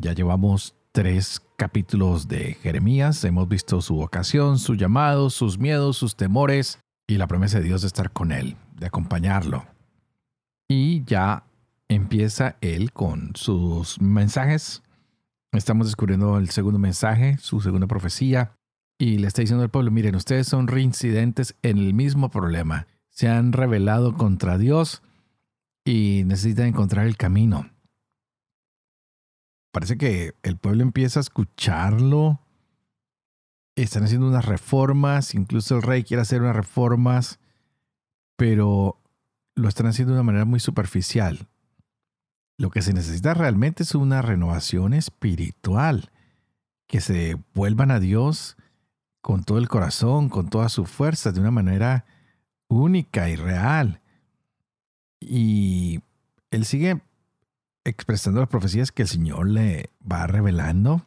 Ya llevamos tres capítulos de Jeremías, hemos visto su vocación, su llamado, sus miedos, sus temores y la promesa de Dios de estar con él, de acompañarlo. Y ya empieza él con sus mensajes. Estamos descubriendo el segundo mensaje, su segunda profecía, y le está diciendo al pueblo, miren, ustedes son reincidentes en el mismo problema. Se han rebelado contra Dios y necesitan encontrar el camino parece que el pueblo empieza a escucharlo. Están haciendo unas reformas, incluso el rey quiere hacer unas reformas, pero lo están haciendo de una manera muy superficial. Lo que se necesita realmente es una renovación espiritual, que se vuelvan a Dios con todo el corazón, con toda su fuerza, de una manera única y real. Y él sigue expresando las profecías que el Señor le va revelando.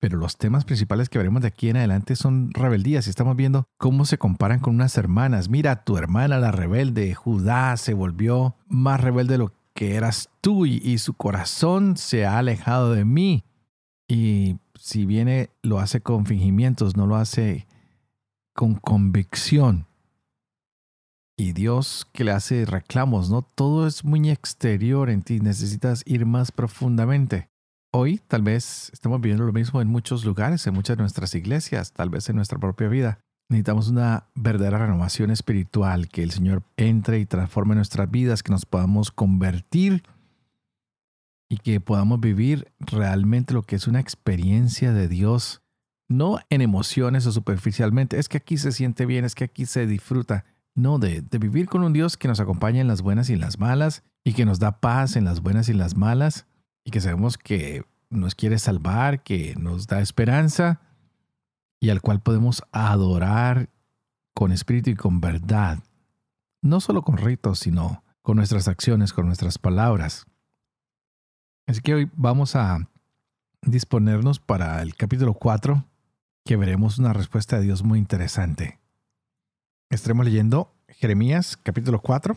Pero los temas principales que veremos de aquí en adelante son rebeldías y estamos viendo cómo se comparan con unas hermanas. Mira, tu hermana, la rebelde, Judá, se volvió más rebelde de lo que eras tú y, su corazón se ha alejado de mí. Y si viene, lo hace con fingimientos, no lo hace con convicción y Dios que le hace reclamos, ¿no? Todo es muy exterior en ti, necesitas ir más profundamente. Hoy tal vez estamos viviendo lo mismo en muchos lugares, en muchas de nuestras iglesias, tal vez en nuestra propia vida. Necesitamos una verdadera renovación espiritual, que el Señor entre y transforme nuestras vidas, que nos podamos convertir y que podamos vivir realmente lo que es una experiencia de Dios, no en emociones o superficialmente, es que aquí se siente bien, es que aquí se disfruta, no, de, vivir con un Dios que nos acompaña en las buenas y en las malas y que nos da paz en las buenas y en las malas y que sabemos que nos quiere salvar, que nos da esperanza y al cual podemos adorar con espíritu y con verdad, no solo con ritos, sino con nuestras acciones, con nuestras palabras. Así que hoy vamos a disponernos para el capítulo 4, que veremos una respuesta de Dios muy interesante. Estaremos leyendo Jeremías capítulo 4.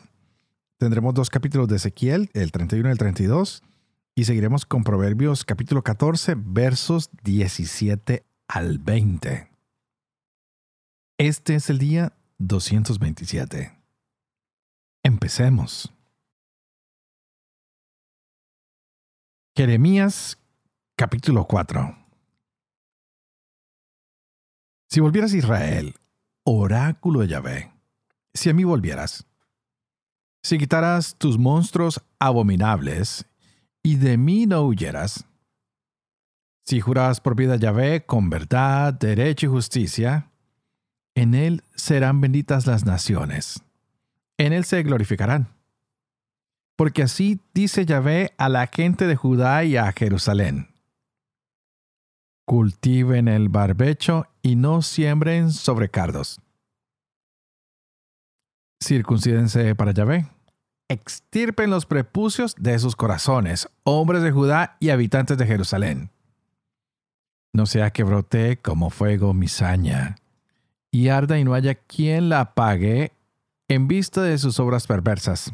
Tendremos dos capítulos de Ezequiel, el 31 y el 32. Y seguiremos con Proverbios capítulo 14, versos 17 al 20. Este es el día 227. Empecemos. Jeremías capítulo 4. Si volvieras a Israel, oráculo de Yahvé, si a mí volvieras, si quitaras tus monstruos abominables y de mí no huyeras, si juras por vida Yahvé con verdad, derecho y justicia, en él serán benditas las naciones, en él se glorificarán. Porque así dice Yahvé a la gente de Judá y a Jerusalén cultiven el barbecho y no siembren sobre cardos. Circuncídense para Yahvé. Extirpen los prepucios de sus corazones, hombres de Judá y habitantes de Jerusalén. No sea que brote como fuego mi saña, y arda y no haya quien la apague en vista de sus obras perversas.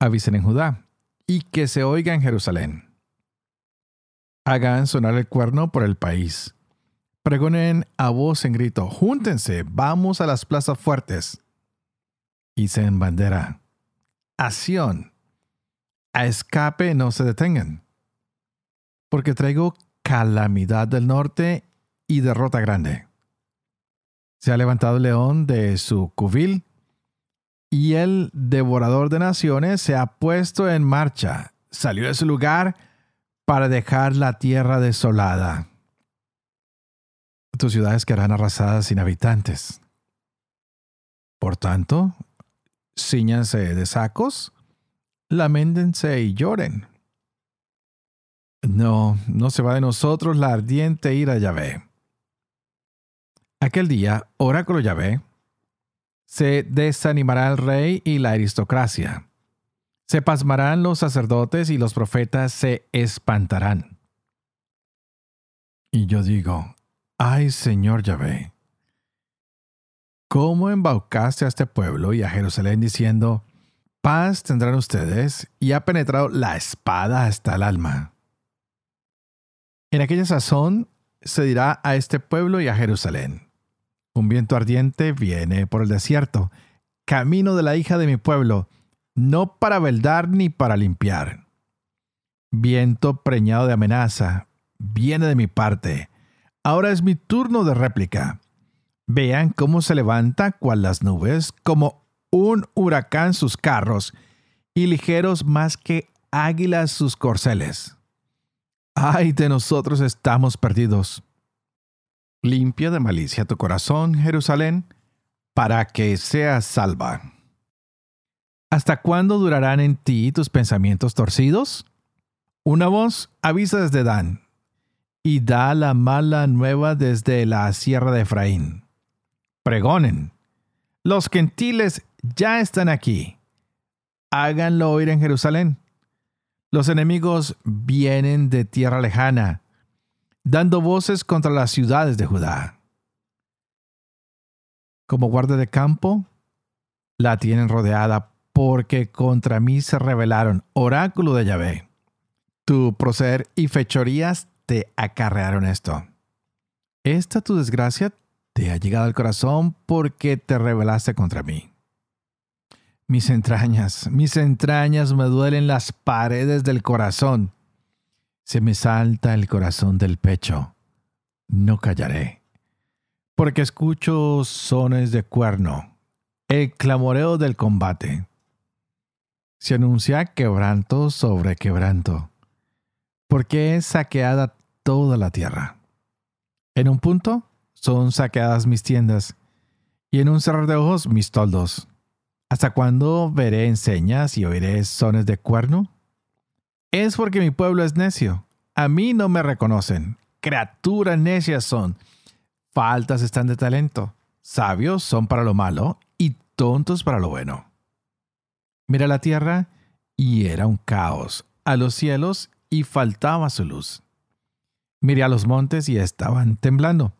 Avisen en Judá, y que se oiga en Jerusalén Hagan sonar el cuerno por el país. Pregonen a voz en grito, júntense, vamos a las plazas fuertes. Y se en bandera. Acción. A escape no se detengan. Porque traigo calamidad del norte y derrota grande. Se ha levantado el león de su cubil y el devorador de naciones se ha puesto en marcha. Salió de su lugar para dejar la tierra desolada. Tus ciudades quedarán arrasadas sin habitantes. Por tanto, ciñanse de sacos, lamentense y lloren. No, no se va de nosotros la ardiente ira Yahvé. Aquel día, oráculo Yahvé, se desanimará el rey y la aristocracia. Se pasmarán los sacerdotes y los profetas se espantarán. Y yo digo, ay Señor Yahvé, ¿cómo embaucaste a este pueblo y a Jerusalén diciendo, paz tendrán ustedes y ha penetrado la espada hasta el alma? En aquella sazón se dirá a este pueblo y a Jerusalén, un viento ardiente viene por el desierto, camino de la hija de mi pueblo, no para veldar ni para limpiar. Viento preñado de amenaza, viene de mi parte. Ahora es mi turno de réplica. Vean cómo se levanta cual las nubes, como un huracán sus carros, y ligeros más que águilas sus corceles. Ay de nosotros estamos perdidos. Limpia de malicia tu corazón, Jerusalén, para que seas salva. ¿Hasta cuándo durarán en ti tus pensamientos torcidos? Una voz avisa desde Dan y da la mala nueva desde la sierra de Efraín. Pregonen. Los gentiles ya están aquí. Háganlo oír en Jerusalén. Los enemigos vienen de tierra lejana, dando voces contra las ciudades de Judá. Como guardia de campo, la tienen rodeada porque contra mí se rebelaron, oráculo de Yahvé. Tu proceder y fechorías te acarrearon esto. Esta tu desgracia te ha llegado al corazón porque te rebelaste contra mí. Mis entrañas, mis entrañas me duelen las paredes del corazón. Se me salta el corazón del pecho. No callaré. Porque escucho sones de cuerno, el clamoreo del combate. Se anuncia quebranto sobre quebranto, porque es saqueada toda la tierra. En un punto son saqueadas mis tiendas, y en un cerrar de ojos mis toldos. ¿Hasta cuándo veré enseñas y oiré sones de cuerno? Es porque mi pueblo es necio. A mí no me reconocen. Criaturas necias son. Faltas están de talento. Sabios son para lo malo y tontos para lo bueno. Mira la tierra y era un caos. A los cielos y faltaba su luz. Miré a los montes y estaban temblando.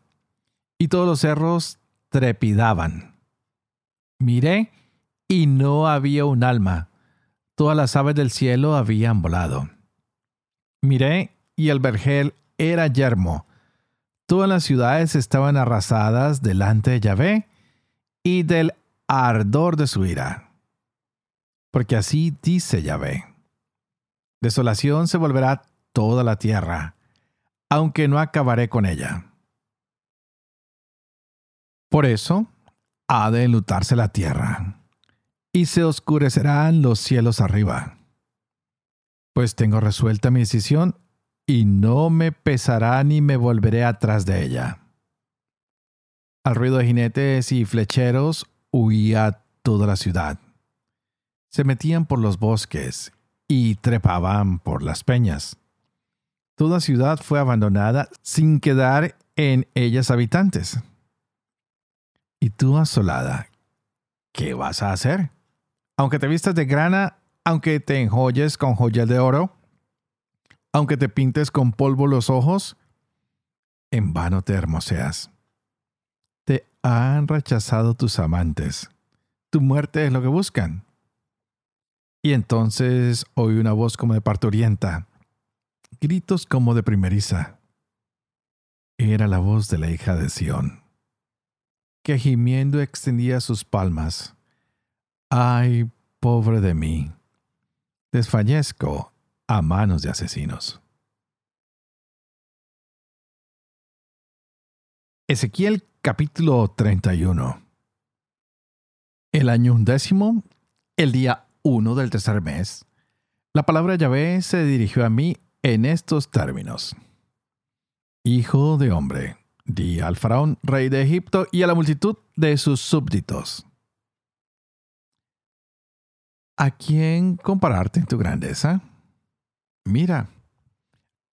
Y todos los cerros trepidaban. Miré y no había un alma. Todas las aves del cielo habían volado. Miré y el vergel era yermo. Todas las ciudades estaban arrasadas delante de Yahvé y del ardor de su ira. Porque así dice Yahvé. Desolación se volverá toda la tierra, aunque no acabaré con ella. Por eso ha de enlutarse la tierra y se oscurecerán los cielos arriba. Pues tengo resuelta mi decisión y no me pesará ni me volveré atrás de ella. Al ruido de jinetes y flecheros huía toda la ciudad. Se metían por los bosques y trepaban por las peñas. Toda ciudad fue abandonada sin quedar en ellas habitantes. Y tú asolada, ¿qué vas a hacer? aunque te vistas de grana, aunque te enjolles con joyas de oro, aunque te pintes con polvo los ojos, en vano te hermoseas. Te han rechazado tus amantes. Tu muerte es lo que buscan. Y entonces oí una voz como de parturienta, gritos como de primeriza. Era la voz de la hija de Sión, que gimiendo extendía sus palmas Ay, pobre de mí. Desfallezco a manos de asesinos. Ezequiel capítulo 31 El año undécimo, el día uno del tercer mes, la palabra Yahvé se dirigió a mí en estos términos. Hijo de hombre, di al faraón, rey de Egipto, y a la multitud de sus súbditos ¿A quién compararte en tu grandeza? Mira,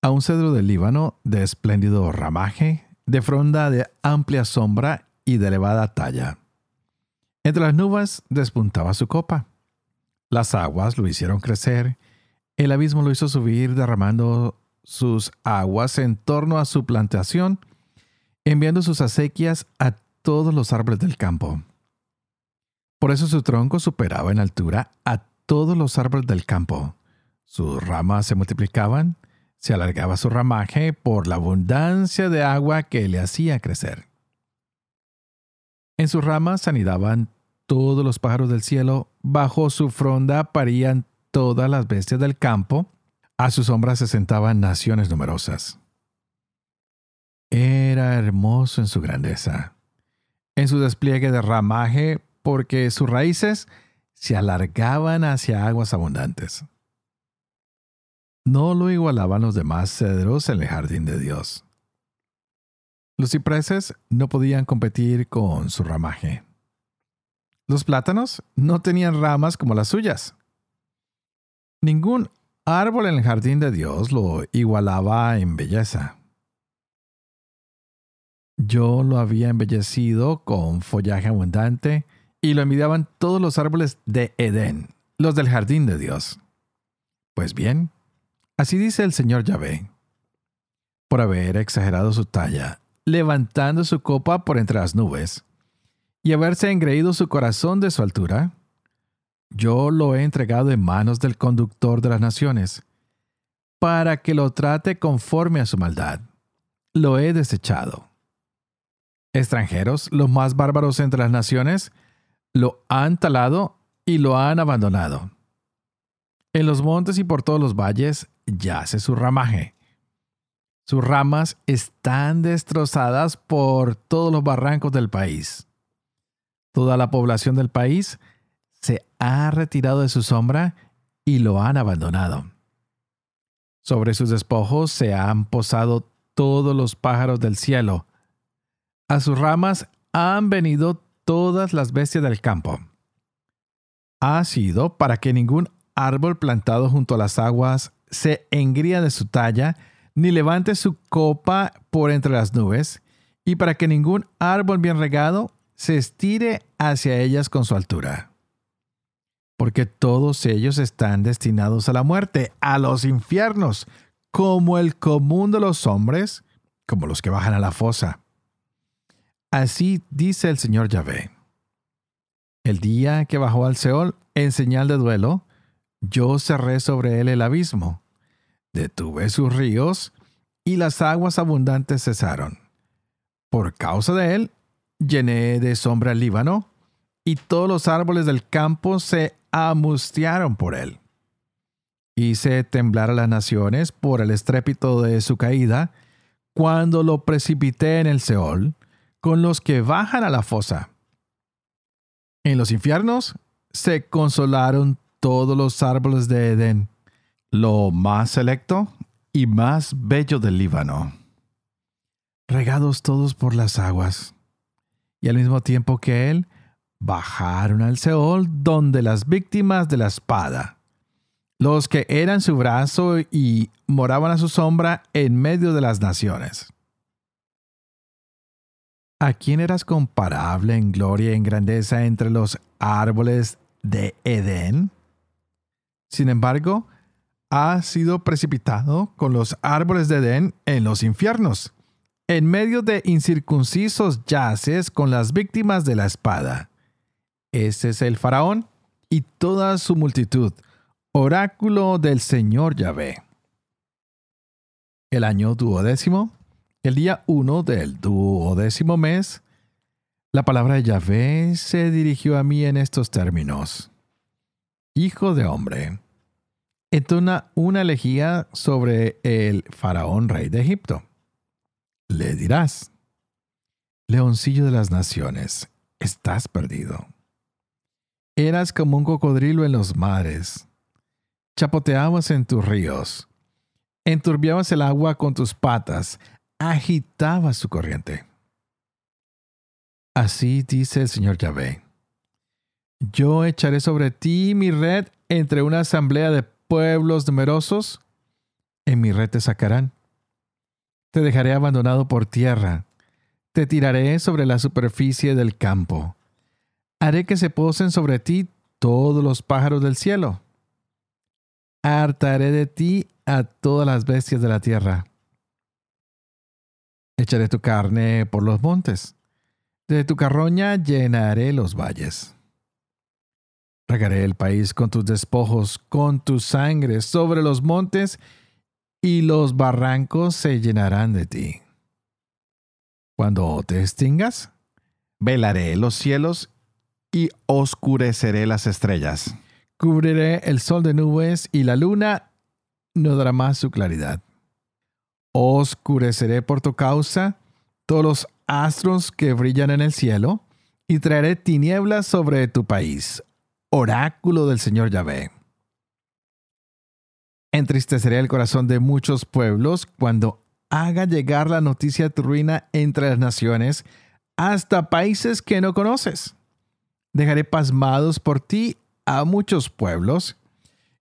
a un cedro del Líbano de espléndido ramaje, de fronda de amplia sombra y de elevada talla. Entre las nubes despuntaba su copa. Las aguas lo hicieron crecer, el abismo lo hizo subir derramando sus aguas en torno a su plantación, enviando sus acequias a todos los árboles del campo. Por eso su tronco superaba en altura a todos los árboles del campo. Sus ramas se multiplicaban, se alargaba su ramaje por la abundancia de agua que le hacía crecer. En sus ramas anidaban todos los pájaros del cielo, bajo su fronda parían todas las bestias del campo, a su sombra se sentaban naciones numerosas. Era hermoso en su grandeza, en su despliegue de ramaje, porque sus raíces se alargaban hacia aguas abundantes. No lo igualaban los demás cedros en el jardín de Dios. Los cipreses no podían competir con su ramaje. Los plátanos no tenían ramas como las suyas. Ningún árbol en el jardín de Dios lo igualaba en belleza. Yo lo había embellecido con follaje abundante y lo envidiaban todos los árboles de Edén, los del jardín de Dios. Pues bien, así dice el Señor Yahvé, por haber exagerado su talla, levantando su copa por entre las nubes, y haberse engreído su corazón de su altura, yo lo he entregado en manos del conductor de las naciones, para que lo trate conforme a su maldad. Lo he desechado. Extranjeros, los más bárbaros entre las naciones, lo han talado y lo han abandonado. En los montes y por todos los valles yace su ramaje. Sus ramas están destrozadas por todos los barrancos del país. Toda la población del país se ha retirado de su sombra y lo han abandonado. Sobre sus despojos se han posado todos los pájaros del cielo. A sus ramas han venido todas las bestias del campo. Ha sido para que ningún árbol plantado junto a las aguas se engría de su talla, ni levante su copa por entre las nubes, y para que ningún árbol bien regado se estire hacia ellas con su altura. Porque todos ellos están destinados a la muerte, a los infiernos, como el común de los hombres, como los que bajan a la fosa. Así dice el Señor Yahvé. El día que bajó al Seol en señal de duelo, yo cerré sobre él el abismo, detuve sus ríos y las aguas abundantes cesaron. Por causa de él, llené de sombra el Líbano, y todos los árboles del campo se amustiaron por él. Hice temblar a las naciones por el estrépito de su caída, cuando lo precipité en el Seol, con los que bajan a la fosa. En los infiernos se consolaron todos los árboles de Edén, lo más selecto y más bello del Líbano, regados todos por las aguas y al mismo tiempo que él, bajaron al Seol donde las víctimas de la espada, los que eran su brazo y moraban a su sombra en medio de las naciones. ¿A quién eras comparable en gloria y en grandeza entre los árboles de Edén? Sin embargo, has sido precipitado con los árboles de Edén en los infiernos en medio de incircuncisos yaces con las víctimas de la espada. Ese es el faraón y toda su multitud, oráculo del Señor Yahvé. El año duodécimo, el día uno del duodécimo mes, la palabra de Yahvé se dirigió a mí en estos términos. Hijo de hombre, entona una elegía sobre el faraón rey de Egipto le dirás, Leoncillo de las naciones, estás perdido. Eras como un cocodrilo en los mares, chapoteabas en tus ríos, enturbiabas el agua con tus patas, agitabas su corriente. Así dice el Señor Yahvé. Yo echaré sobre ti mi red entre una asamblea de pueblos numerosos en mi red te sacarán. Te dejaré abandonado por tierra, te tiraré sobre la superficie del campo. Haré que se posen sobre ti todos los pájaros del cielo. Hartaré de ti a todas las bestias de la tierra. Echaré tu carne por los montes. De tu carroña llenaré los valles. Regaré el país con tus despojos, con tu sangre sobre los montes, y los barrancos se llenarán de ti. Cuando te extingas, velaré los cielos y oscureceré las estrellas. Cubriré el sol de nubes y la luna no dará más su claridad. Oscureceré por tu causa todos los astros que brillan en el cielo y traeré tinieblas sobre tu país. Oráculo del Señor Yahvé. Entristeceré el corazón de muchos pueblos cuando haga llegar la noticia de tu ruina entre las naciones hasta países que no conoces. Dejaré pasmados por ti a muchos pueblos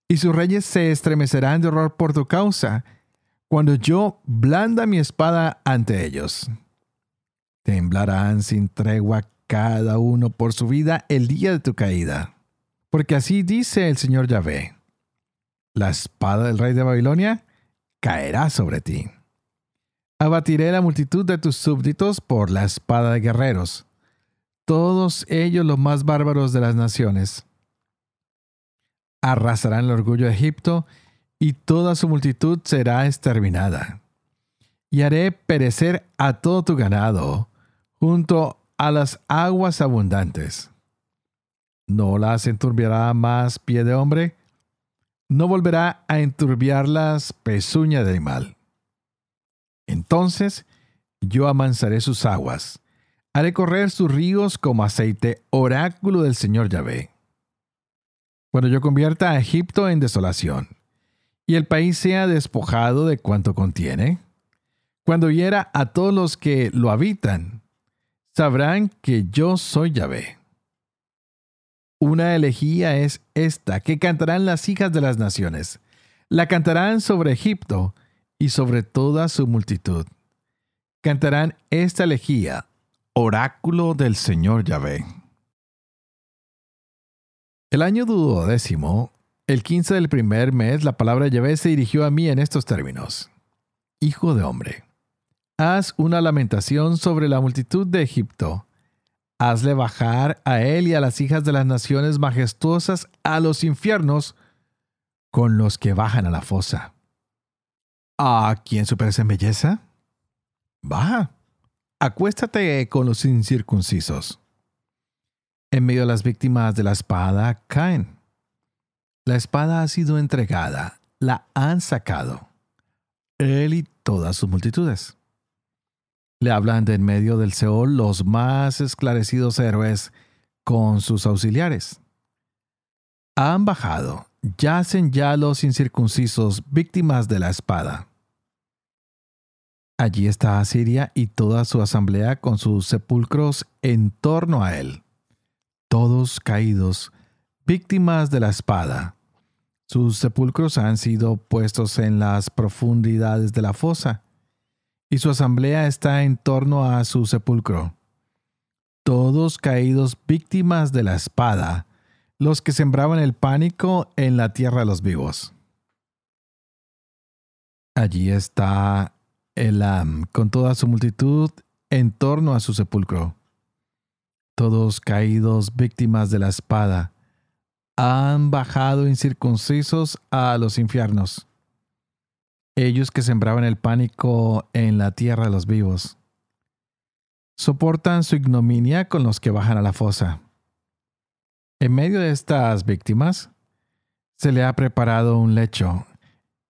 y sus reyes se estremecerán de horror por tu causa cuando yo blanda mi espada ante ellos. Temblarán sin tregua cada uno por su vida el día de tu caída. Porque así dice el Señor Yahvé, la espada del rey de Babilonia caerá sobre ti. Abatiré la multitud de tus súbditos por la espada de guerreros, todos ellos los más bárbaros de las naciones. Arrasarán el orgullo de Egipto y toda su multitud será exterminada. Y haré perecer a todo tu ganado junto a las aguas abundantes. No las enturbiará más pie de hombre, no volverá a enturbiarlas pezuña de animal. Entonces yo amansaré sus aguas, haré correr sus ríos como aceite, oráculo del Señor Yahvé. Cuando yo convierta a Egipto en desolación, y el país sea despojado de cuanto contiene, cuando hiera a todos los que lo habitan, sabrán que yo soy Yahvé. Una elegía es esta que cantarán las hijas de las naciones. La cantarán sobre Egipto y sobre toda su multitud. Cantarán esta elegía, oráculo del Señor Yahvé. El año duodécimo, el quince del primer mes, la palabra Yahvé se dirigió a mí en estos términos. Hijo de hombre, haz una lamentación sobre la multitud de Egipto hazle bajar a él y a las hijas de las naciones majestuosas a los infiernos con los que bajan a la fosa. ¿A quién superas en belleza? Baja, acuéstate con los incircuncisos. En medio de las víctimas de la espada caen. La espada ha sido entregada, la han sacado. Él y todas sus multitudes. Le hablan de en medio del Seol los más esclarecidos héroes con sus auxiliares. Han bajado, yacen ya los incircuncisos víctimas de la espada. Allí está Asiria y toda su asamblea con sus sepulcros en torno a él, todos caídos, víctimas de la espada. Sus sepulcros han sido puestos en las profundidades de la fosa y su asamblea está en torno a su sepulcro. Todos caídos víctimas de la espada, los que sembraban el pánico en la tierra de los vivos. Allí está Elam con toda su multitud en torno a su sepulcro. Todos caídos víctimas de la espada, han bajado incircuncisos a los infiernos ellos que sembraban el pánico en la tierra de los vivos. Soportan su ignominia con los que bajan a la fosa. En medio de estas víctimas, se le ha preparado un lecho,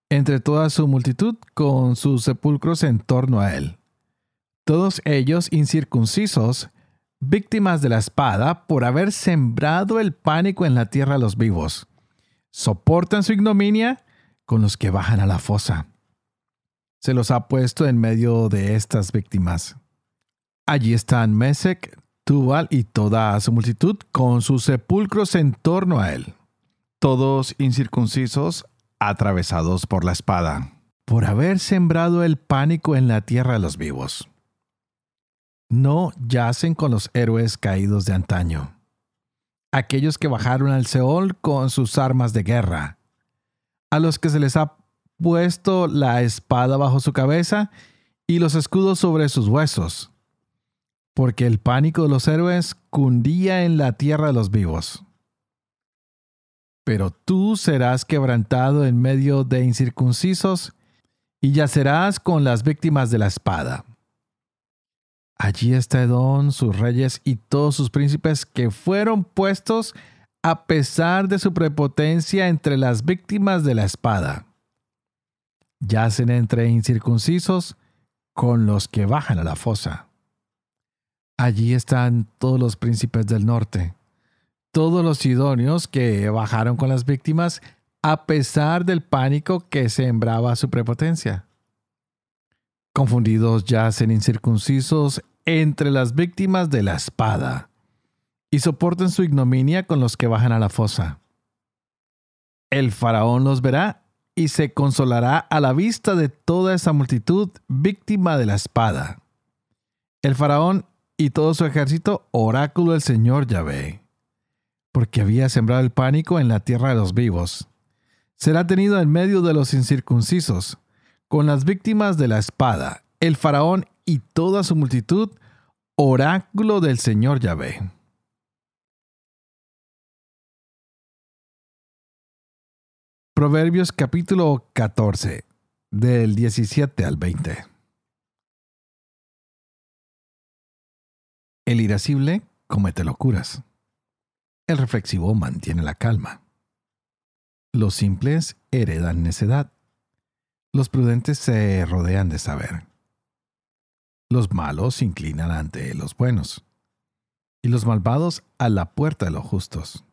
entre toda su multitud con sus sepulcros en torno a él. Todos ellos incircuncisos, víctimas de la espada por haber sembrado el pánico en la tierra de los vivos. Soportan su ignominia con los que bajan a la fosa se los ha puesto en medio de estas víctimas. Allí están Mesec, Tubal y toda su multitud con sus sepulcros en torno a él, todos incircuncisos, atravesados por la espada. por haber sembrado el pánico en la tierra de los vivos. No yacen con los héroes caídos de antaño, aquellos que bajaron al Seol con sus armas de guerra, a los que se les ha puesto la espada bajo su cabeza y los escudos sobre sus huesos, porque el pánico de los héroes cundía en la tierra de los vivos. Pero tú serás quebrantado en medio de incircuncisos y yacerás con las víctimas de la espada. Allí está Edom, sus reyes y todos sus príncipes que fueron puestos a pesar de su prepotencia entre las víctimas de la espada. Yacen entre incircuncisos con los que bajan a la fosa. Allí están todos los príncipes del norte, todos los sidonios que bajaron con las víctimas a pesar del pánico que sembraba su prepotencia. Confundidos yacen incircuncisos entre las víctimas de la espada y soporten su ignominia con los que bajan a la fosa. El faraón los verá y se consolará a la vista de toda esa multitud víctima de la espada. El faraón y todo su ejército, oráculo del Señor Yahvé, porque había sembrado el pánico en la tierra de los vivos será tenido en medio de los incircuncisos, con las víctimas de la espada, el faraón y toda su multitud, oráculo del Señor Yahvé. Proverbios capítulo 14, del 17 al 20. El irascible comete locuras. El reflexivo mantiene la calma. Los simples heredan necedad. Los prudentes se rodean de saber. Los malos se inclinan ante los buenos. Y los malvados a la puerta de los justos.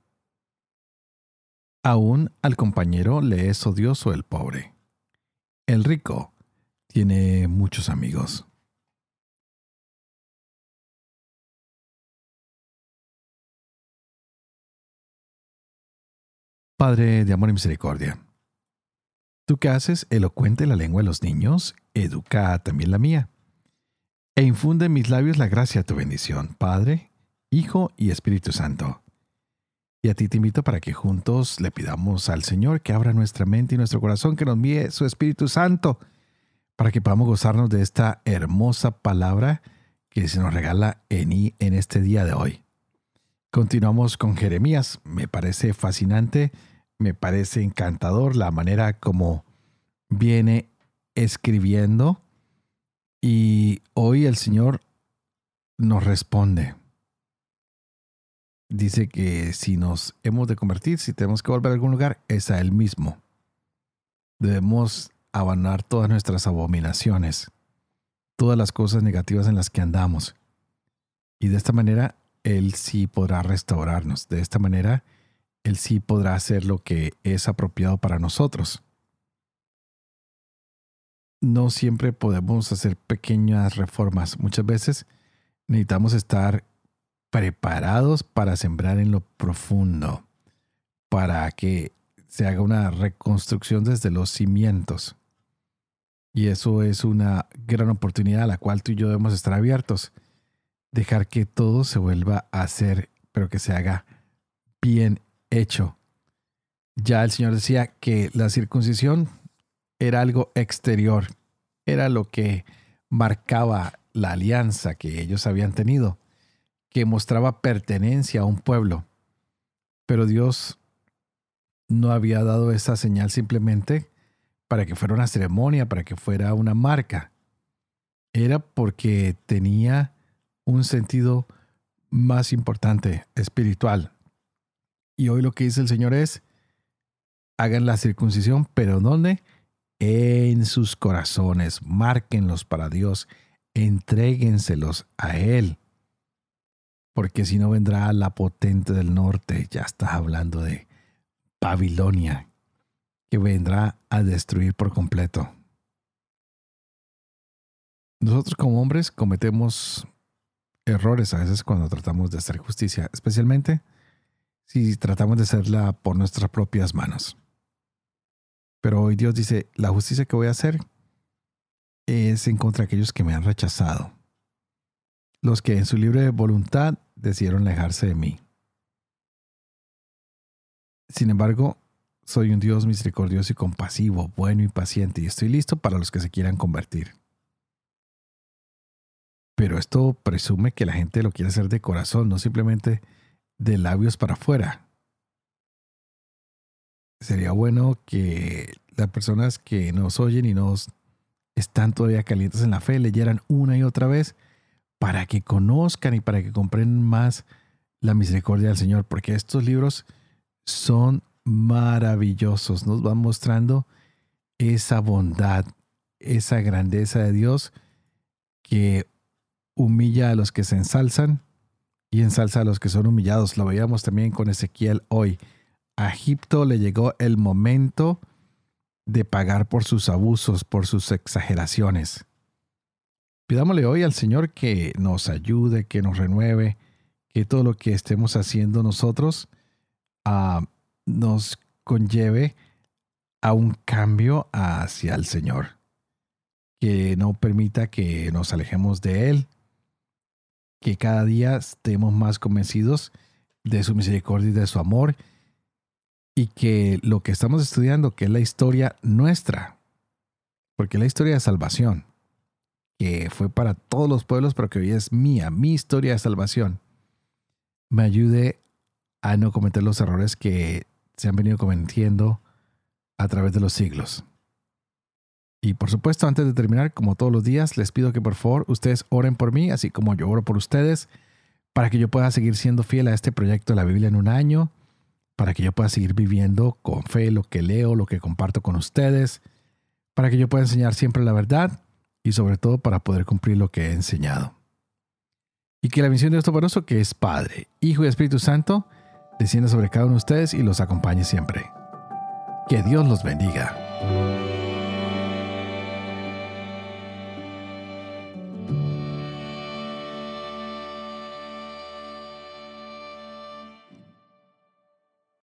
Aún al compañero le es odioso el pobre. El rico tiene muchos amigos. Padre de amor y misericordia, tú que haces elocuente la lengua de los niños, educa también la mía, e infunde en mis labios la gracia de tu bendición, Padre, Hijo y Espíritu Santo. Y a ti te invito para que juntos le pidamos al Señor que abra nuestra mente y nuestro corazón, que nos envíe su Espíritu Santo, para que podamos gozarnos de esta hermosa palabra que se nos regala en, en este día de hoy. Continuamos con Jeremías. Me parece fascinante, me parece encantador la manera como viene escribiendo. Y hoy el Señor nos responde. Dice que si nos hemos de convertir, si tenemos que volver a algún lugar, es a Él mismo. Debemos abandonar todas nuestras abominaciones, todas las cosas negativas en las que andamos. Y de esta manera él sí podrá restaurarnos. De esta manera, Él sí podrá hacer lo que es apropiado para nosotros. No siempre podemos hacer pequeñas reformas. Muchas veces necesitamos estar preparados para sembrar en lo profundo, para que se haga una reconstrucción desde los cimientos. Y eso es una gran oportunidad a la cual tú y yo debemos estar abiertos dejar que todo se vuelva a hacer, pero que se haga bien hecho. Ya el Señor decía que la circuncisión era algo exterior, era lo que marcaba la alianza que ellos habían tenido, que mostraba pertenencia a un pueblo. Pero Dios no había dado esa señal simplemente para que fuera una ceremonia, para que fuera una marca. Era porque tenía un sentido más importante, espiritual. Y hoy lo que dice el Señor es, hagan la circuncisión, pero ¿dónde? En sus corazones, márquenlos para Dios, entréguenselos a Él. Porque si no vendrá la potente del norte, ya estás hablando de Babilonia, que vendrá a destruir por completo. Nosotros como hombres cometemos errores a veces cuando tratamos de hacer justicia, especialmente si tratamos de hacerla por nuestras propias manos. Pero hoy Dios dice, la justicia que voy a hacer es en contra de aquellos que me han rechazado, los que en su libre voluntad decidieron alejarse de mí. Sin embargo, soy un Dios misericordioso y compasivo, bueno y paciente, y estoy listo para los que se quieran convertir. Pero esto presume que la gente lo quiere hacer de corazón, no simplemente de labios para afuera. Sería bueno que las personas que nos oyen y nos están todavía calientes en la fe leyeran una y otra vez para que conozcan y para que comprendan más la misericordia del Señor, porque estos libros son maravillosos, nos van mostrando esa bondad, esa grandeza de Dios que humilla a los que se ensalzan y ensalza a los que son humillados. Lo veíamos también con Ezequiel hoy. A Egipto le llegó el momento de pagar por sus abusos, por sus exageraciones. Pidámosle hoy al Señor que nos ayude, que nos renueve, que todo lo que estemos haciendo nosotros ah, nos conlleve a un cambio hacia el Señor, que no permita que nos alejemos de Él, que cada día estemos más convencidos de su misericordia y de su amor, y que lo que estamos estudiando, que es la historia nuestra, porque la historia de salvación, que fue para todos los pueblos, pero que hoy es mía, mi historia de salvación, me ayude a no cometer los errores que se han venido cometiendo a través de los siglos. Y por supuesto, antes de terminar, como todos los días, les pido que por favor ustedes oren por mí, así como yo oro por ustedes, para que yo pueda seguir siendo fiel a este proyecto de la Biblia en un año, para que yo pueda seguir viviendo con fe lo que leo, lo que comparto con ustedes, para que yo pueda enseñar siempre la verdad y sobre todo para poder cumplir lo que he enseñado. Y que la misión de Dios Todopoderoso, que es Padre, Hijo y Espíritu Santo, descienda sobre cada uno de ustedes y los acompañe siempre. Que Dios los bendiga.